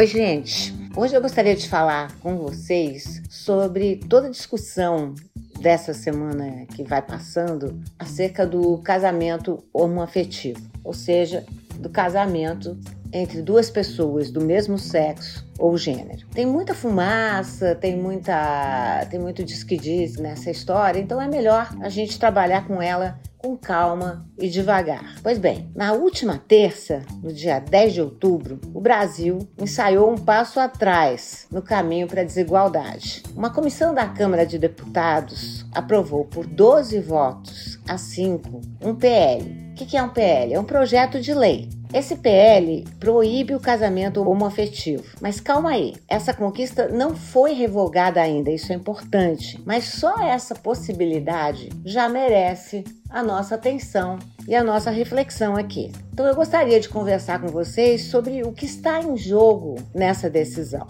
Oi, gente. Hoje eu gostaria de falar com vocês sobre toda a discussão dessa semana que vai passando acerca do casamento homoafetivo, ou seja, do casamento entre duas pessoas do mesmo sexo ou gênero. Tem muita fumaça, tem muita tem muito diz que diz nessa história, então é melhor a gente trabalhar com ela com calma e devagar. Pois bem, na última terça, no dia 10 de outubro, o Brasil ensaiou um passo atrás no caminho para a desigualdade. Uma comissão da Câmara de Deputados aprovou por 12 votos a 5 um PL. O que é um PL? É um projeto de lei esse PL proíbe o casamento homoafetivo. Mas calma aí, essa conquista não foi revogada ainda, isso é importante. Mas só essa possibilidade já merece a nossa atenção e a nossa reflexão aqui. Então eu gostaria de conversar com vocês sobre o que está em jogo nessa decisão.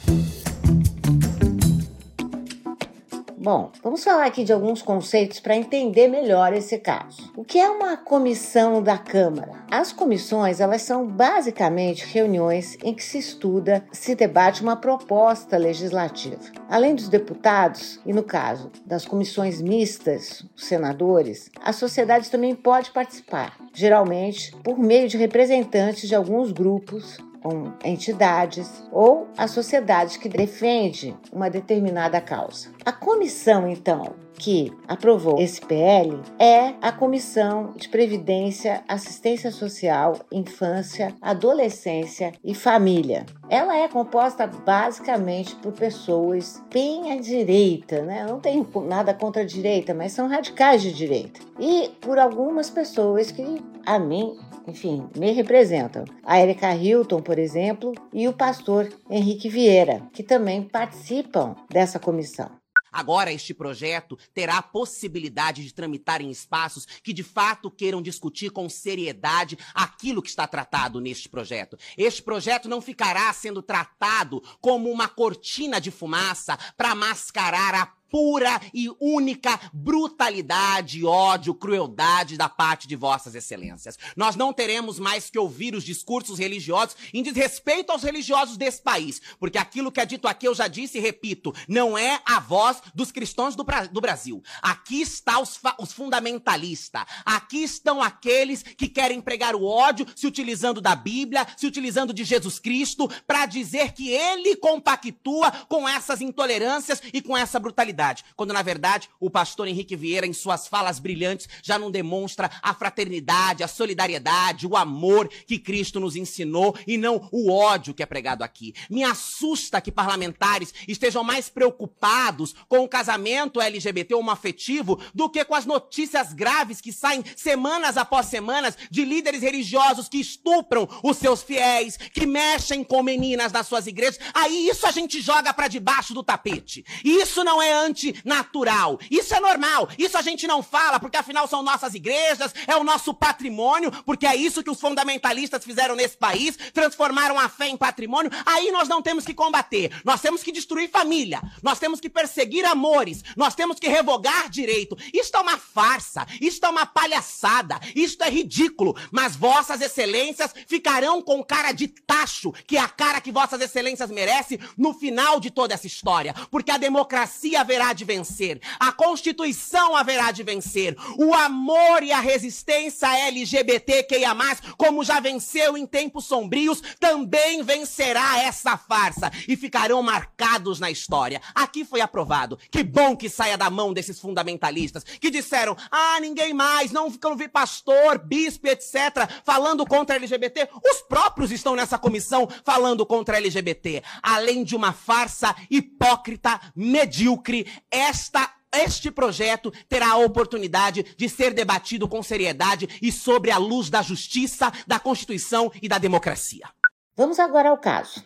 Bom, vamos falar aqui de alguns conceitos para entender melhor esse caso. O que é uma comissão da Câmara? As comissões, elas são basicamente reuniões em que se estuda, se debate uma proposta legislativa. Além dos deputados, e no caso das comissões mistas, os senadores, a sociedade também pode participar, geralmente por meio de representantes de alguns grupos com entidades ou a sociedade que defende uma determinada causa. A comissão, então, que aprovou esse PL é a Comissão de Previdência, Assistência Social, Infância, Adolescência e Família. Ela é composta basicamente por pessoas bem à direita, né? Não tenho nada contra a direita, mas são radicais de direita. E por algumas pessoas que, a mim, enfim, me representam. A Erika Hilton, por exemplo, e o pastor Henrique Vieira, que também participam dessa comissão. Agora, este projeto terá a possibilidade de tramitar em espaços que de fato queiram discutir com seriedade aquilo que está tratado neste projeto. Este projeto não ficará sendo tratado como uma cortina de fumaça para mascarar a pura e única brutalidade, ódio, crueldade da parte de vossas excelências. Nós não teremos mais que ouvir os discursos religiosos em desrespeito aos religiosos desse país, porque aquilo que é dito aqui eu já disse e repito, não é a voz dos cristãos do, do Brasil. Aqui está os, os fundamentalistas, aqui estão aqueles que querem pregar o ódio se utilizando da Bíblia, se utilizando de Jesus Cristo para dizer que ele compactua com essas intolerâncias e com essa brutalidade quando na verdade o pastor Henrique Vieira, em suas falas brilhantes, já não demonstra a fraternidade, a solidariedade, o amor que Cristo nos ensinou e não o ódio que é pregado aqui. Me assusta que parlamentares estejam mais preocupados com o casamento LGBT homoafetivo do que com as notícias graves que saem semanas após semanas de líderes religiosos que estupram os seus fiéis, que mexem com meninas das suas igrejas. Aí isso a gente joga para debaixo do tapete. Isso não é antinatural. Isso é normal. Isso a gente não fala, porque afinal são nossas igrejas, é o nosso patrimônio, porque é isso que os fundamentalistas fizeram nesse país, transformaram a fé em patrimônio. Aí nós não temos que combater. Nós temos que destruir família. Nós temos que perseguir amores. Nós temos que revogar direito. Isto é uma farsa. Isto é uma palhaçada. Isto é ridículo. Mas vossas excelências ficarão com cara de tacho, que é a cara que vossas excelências merecem no final de toda essa história. Porque a democracia haverá haverá de vencer, a Constituição haverá de vencer, o amor e a resistência LGBTQIA, como já venceu em tempos sombrios, também vencerá essa farsa e ficarão marcados na história. Aqui foi aprovado. Que bom que saia da mão desses fundamentalistas que disseram: ah, ninguém mais, não ficam vi pastor, bispo, etc., falando contra LGBT. Os próprios estão nessa comissão falando contra LGBT. Além de uma farsa hipócrita, medíocre esta este projeto terá a oportunidade de ser debatido com seriedade e sobre a luz da justiça, da Constituição e da democracia. Vamos agora ao caso.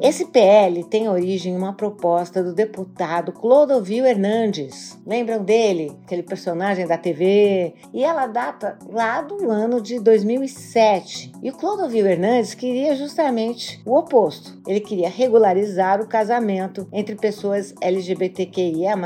Esse PL tem origem em uma proposta do deputado Clodovil Hernandes. Lembram dele? Aquele personagem da TV? E ela data lá do ano de 2007. E o Clodovil Hernandes queria justamente o oposto. Ele queria regularizar o casamento entre pessoas LGBTQIA+.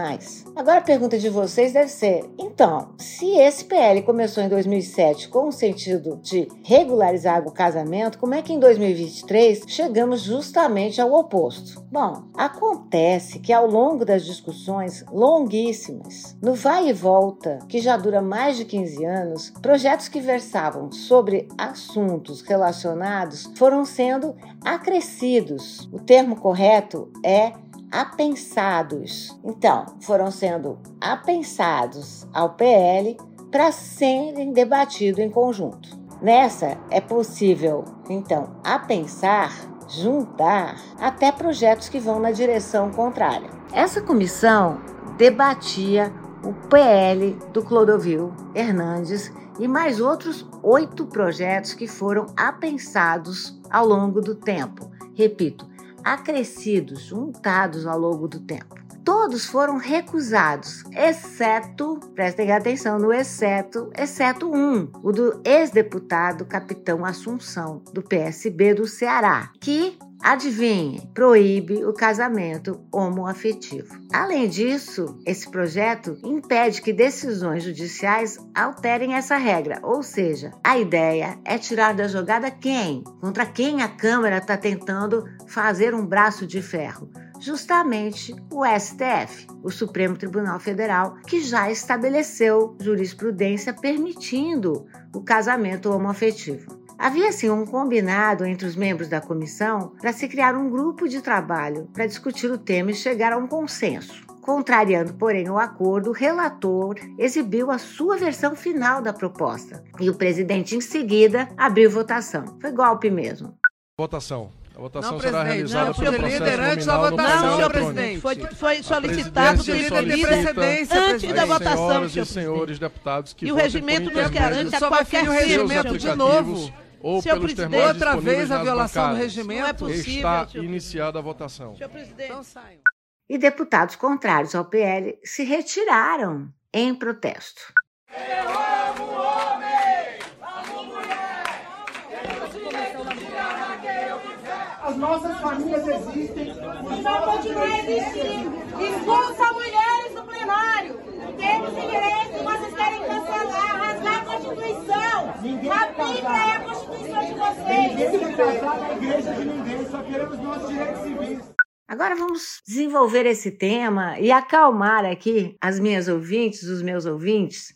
Agora a pergunta de vocês deve ser: então, se esse PL começou em 2007 com o sentido de regularizar o casamento, como é que em 2023 chegamos justamente ao oposto? Bom, acontece que ao longo das discussões longuíssimas, no vai e volta, que já dura mais de 15 anos, projetos que versavam sobre assuntos relacionados foram sendo acrescidos. O termo correto é apensados. Então, foram sendo apensados ao PL para serem debatidos em conjunto. Nessa é possível, então, apensar, juntar até projetos que vão na direção contrária. Essa comissão debatia o PL do Clodovil Hernandes e mais outros oito projetos que foram apensados ao longo do tempo. Repito, acrescidos, juntados ao longo do tempo. Todos foram recusados, exceto, prestem atenção no exceto, exceto um, o do ex-deputado Capitão Assunção, do PSB do Ceará, que Adivinhe, proíbe o casamento homoafetivo. Além disso, esse projeto impede que decisões judiciais alterem essa regra, ou seja, a ideia é tirar da jogada quem? Contra quem a Câmara está tentando fazer um braço de ferro? Justamente o STF, o Supremo Tribunal Federal, que já estabeleceu jurisprudência permitindo o casamento homoafetivo. Havia assim um combinado entre os membros da comissão para se criar um grupo de trabalho para discutir o tema e chegar a um consenso. Contrariando, porém, o acordo, o relator exibiu a sua versão final da proposta e o presidente, em seguida, abriu votação. Foi golpe mesmo. Votação. A votação não, será realizada não, pelo processo antes da votação, não, senhor presidente. Foi, foi solicitado pelo líder antes da votação, senhoras e senhores deputados que E o regimento nos garante a Só vai qualquer o regimento de novo. ou Senhor pelos presidente, Outra vez a violação do regimento. Não é possível. Está iniciada a votação. Senhor presidente. Então saiam. E deputados contrários ao PL se retiraram em protesto. As nossas famílias existem. E vai continuar existindo. Expulsa mulheres do plenário. Temos direito, vocês querem cancelar, rasgar a Constituição. A Bíblia é a Constituição de vocês. Ninguém quer casar na igreja de ninguém, só queremos nossos direitos civis. Agora vamos desenvolver esse tema e acalmar aqui as minhas ouvintes, os meus ouvintes.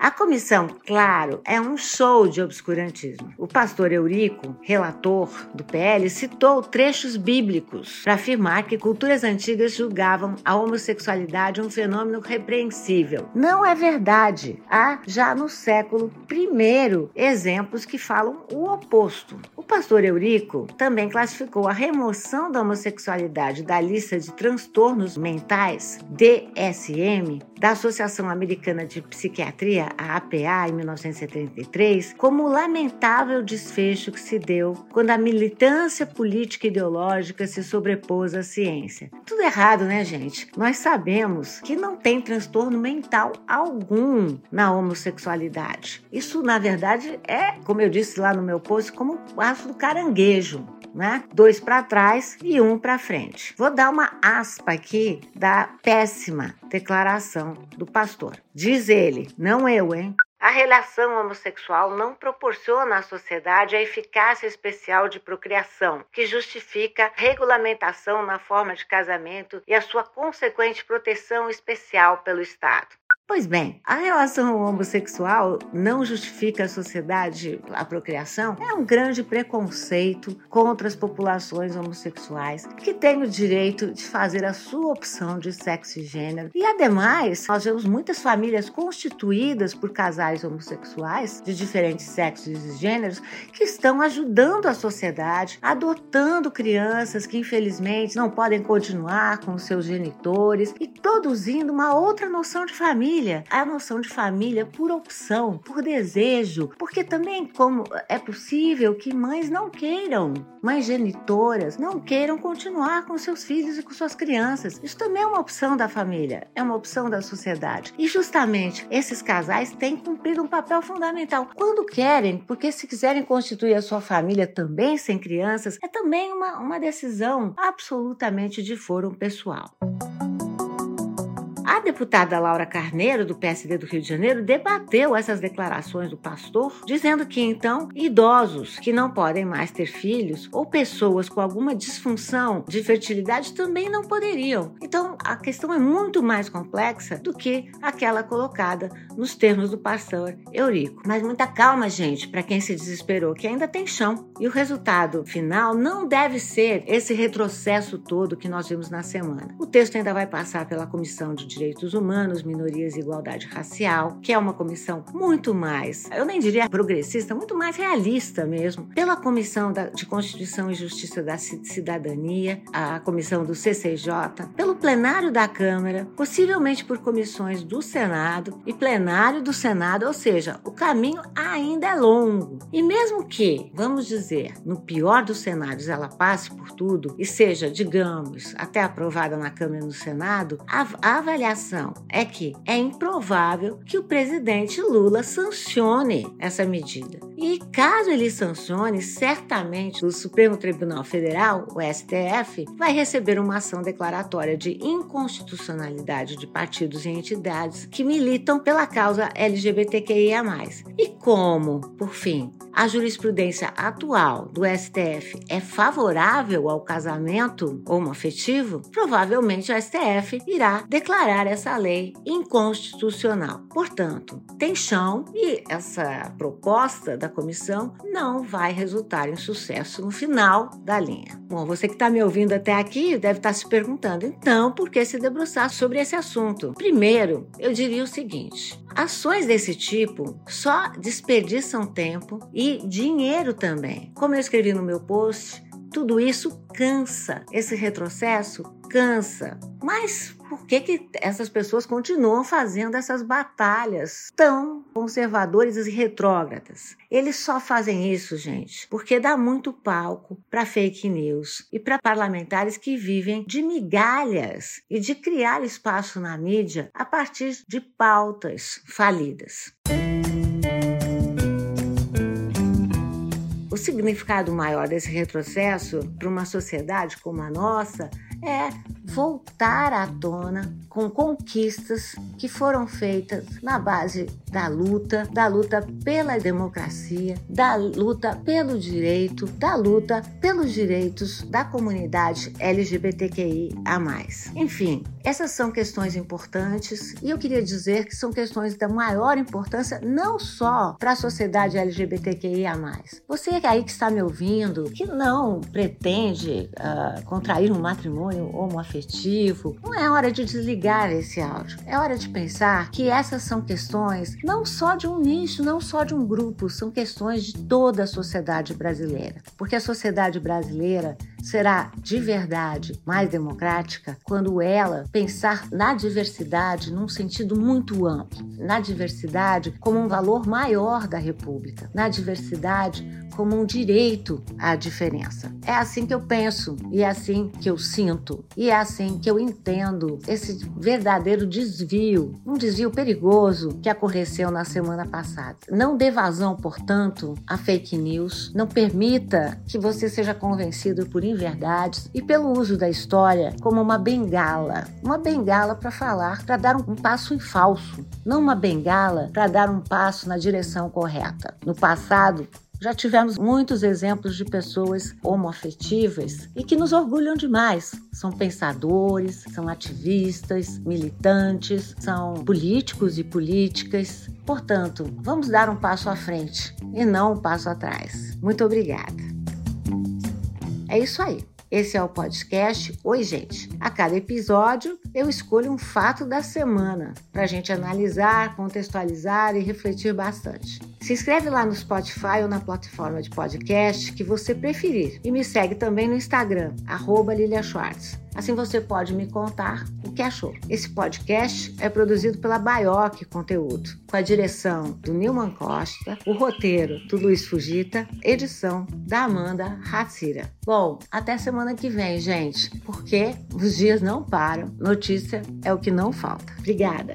A comissão, claro, é um show de obscurantismo. O pastor Eurico, relator do PL, citou trechos bíblicos para afirmar que culturas antigas julgavam a homossexualidade um fenômeno repreensível. Não é verdade. Há já no século I exemplos que falam o oposto. O pastor Eurico também classificou a remoção da homossexualidade da lista de transtornos mentais, DSM, da Associação Americana de Psiquiatria, a APA, em 1973, como o lamentável desfecho que se deu quando a militância política e ideológica se sobrepôs à ciência. Tudo errado, né, gente? Nós sabemos que não tem transtorno mental algum na homossexualidade. Isso, na verdade, é, como eu disse lá no meu post, como o aço do caranguejo né? Dois para trás e um para frente. Vou dar uma aspa aqui da péssima declaração do pastor. Diz ele, não eu, hein? A relação homossexual não proporciona à sociedade a eficácia especial de procriação, que justifica regulamentação na forma de casamento e a sua consequente proteção especial pelo Estado. Pois bem, a relação homossexual não justifica a sociedade, a procriação, é um grande preconceito contra as populações homossexuais que têm o direito de fazer a sua opção de sexo e gênero. E ademais, nós vemos muitas famílias constituídas por casais homossexuais de diferentes sexos e gêneros que estão ajudando a sociedade, adotando crianças que infelizmente não podem continuar com seus genitores e produzindo uma outra noção de família família, a noção de família por opção, por desejo, porque também como é possível que mães não queiram, mães genitoras não queiram continuar com seus filhos e com suas crianças. Isso também é uma opção da família, é uma opção da sociedade. E justamente esses casais têm cumprido um papel fundamental quando querem, porque se quiserem constituir a sua família também sem crianças, é também uma, uma decisão absolutamente de foro pessoal. A deputada Laura Carneiro, do PSD do Rio de Janeiro, debateu essas declarações do pastor, dizendo que então idosos que não podem mais ter filhos ou pessoas com alguma disfunção de fertilidade também não poderiam. Então a questão é muito mais complexa do que aquela colocada nos termos do pastor Eurico. Mas muita calma, gente, para quem se desesperou, que ainda tem chão. E o resultado final não deve ser esse retrocesso todo que nós vimos na semana. O texto ainda vai passar pela Comissão de Direitos Humanos, Minorias e Igualdade Racial, que é uma comissão muito mais, eu nem diria progressista, muito mais realista mesmo, pela Comissão de Constituição e Justiça da Cidadania, a comissão do CCJ, pelo plenário da Câmara, possivelmente por comissões do Senado e plenário do Senado, ou seja, o caminho ainda é longo. E mesmo que, vamos dizer, no pior dos cenários ela passe por tudo e seja, digamos, até aprovada na Câmara e no Senado, a, a avaliação é que é improvável que o presidente Lula sancione essa medida. E caso ele sancione, certamente o Supremo Tribunal Federal, o STF, vai receber uma ação declaratória de inconstitucionalidade de partidos e entidades que militam pela causa LGBTQIA. E como, por fim, a jurisprudência atual do STF é favorável ao casamento homoafetivo, provavelmente o STF irá declarar essa lei inconstitucional. Portanto, tem chão e essa proposta da comissão não vai resultar em sucesso no final da linha. Bom, você que está me ouvindo até aqui deve estar tá se perguntando, então, por que se debruçar sobre esse assunto? Primeiro, eu diria o seguinte: ações desse tipo só desperdiçam tempo e dinheiro também. Como eu escrevi no meu post, tudo isso cansa. Esse retrocesso cansa. Mas por que, que essas pessoas continuam fazendo essas batalhas tão conservadoras e retrógradas? Eles só fazem isso, gente, porque dá muito palco para fake news e para parlamentares que vivem de migalhas e de criar espaço na mídia a partir de pautas falidas. Significado maior desse retrocesso para uma sociedade como a nossa é voltar à tona com conquistas que foram feitas na base da luta, da luta pela democracia, da luta pelo direito, da luta pelos direitos da comunidade LGBTQI a mais. Enfim, essas são questões importantes e eu queria dizer que são questões da maior importância não só para a sociedade LGBTQI. Você aí que está me ouvindo, que não pretende uh, contrair um matrimônio homoafetivo, não é hora de desligar esse áudio. É hora de pensar que essas são questões não só de um nicho, não só de um grupo, são questões de toda a sociedade brasileira. Porque a sociedade brasileira será de verdade mais democrática quando ela pensar na diversidade num sentido muito amplo, na diversidade como um valor maior da República, na diversidade como um direito à diferença. É assim que eu penso e é assim que eu sinto. E é assim que eu entendo esse verdadeiro desvio, um desvio perigoso que aconteceu na semana passada. Não dê vazão, portanto, a fake news, não permita que você seja convencido por inverdades e pelo uso da história como uma bengala, uma bengala para falar, para dar um passo em falso, não uma bengala para dar um passo na direção correta. No passado, já tivemos muitos exemplos de pessoas homoafetivas e que nos orgulham demais. São pensadores, são ativistas, militantes, são políticos e políticas. Portanto, vamos dar um passo à frente e não um passo atrás. Muito obrigada. É isso aí. Esse é o podcast Oi, gente. A cada episódio eu escolho um fato da semana para a gente analisar, contextualizar e refletir bastante. Se inscreve lá no Spotify ou na plataforma de podcast que você preferir e me segue também no Instagram, arroba Lilia Schwartz. Assim você pode me contar o que achou. Esse podcast é produzido pela Baioc Conteúdo, com a direção do Nilman Costa, o roteiro do Luiz Fugita, edição da Amanda Hatsira. Bom, até semana que vem, gente, porque os dias não param, notícia é o que não falta. Obrigada.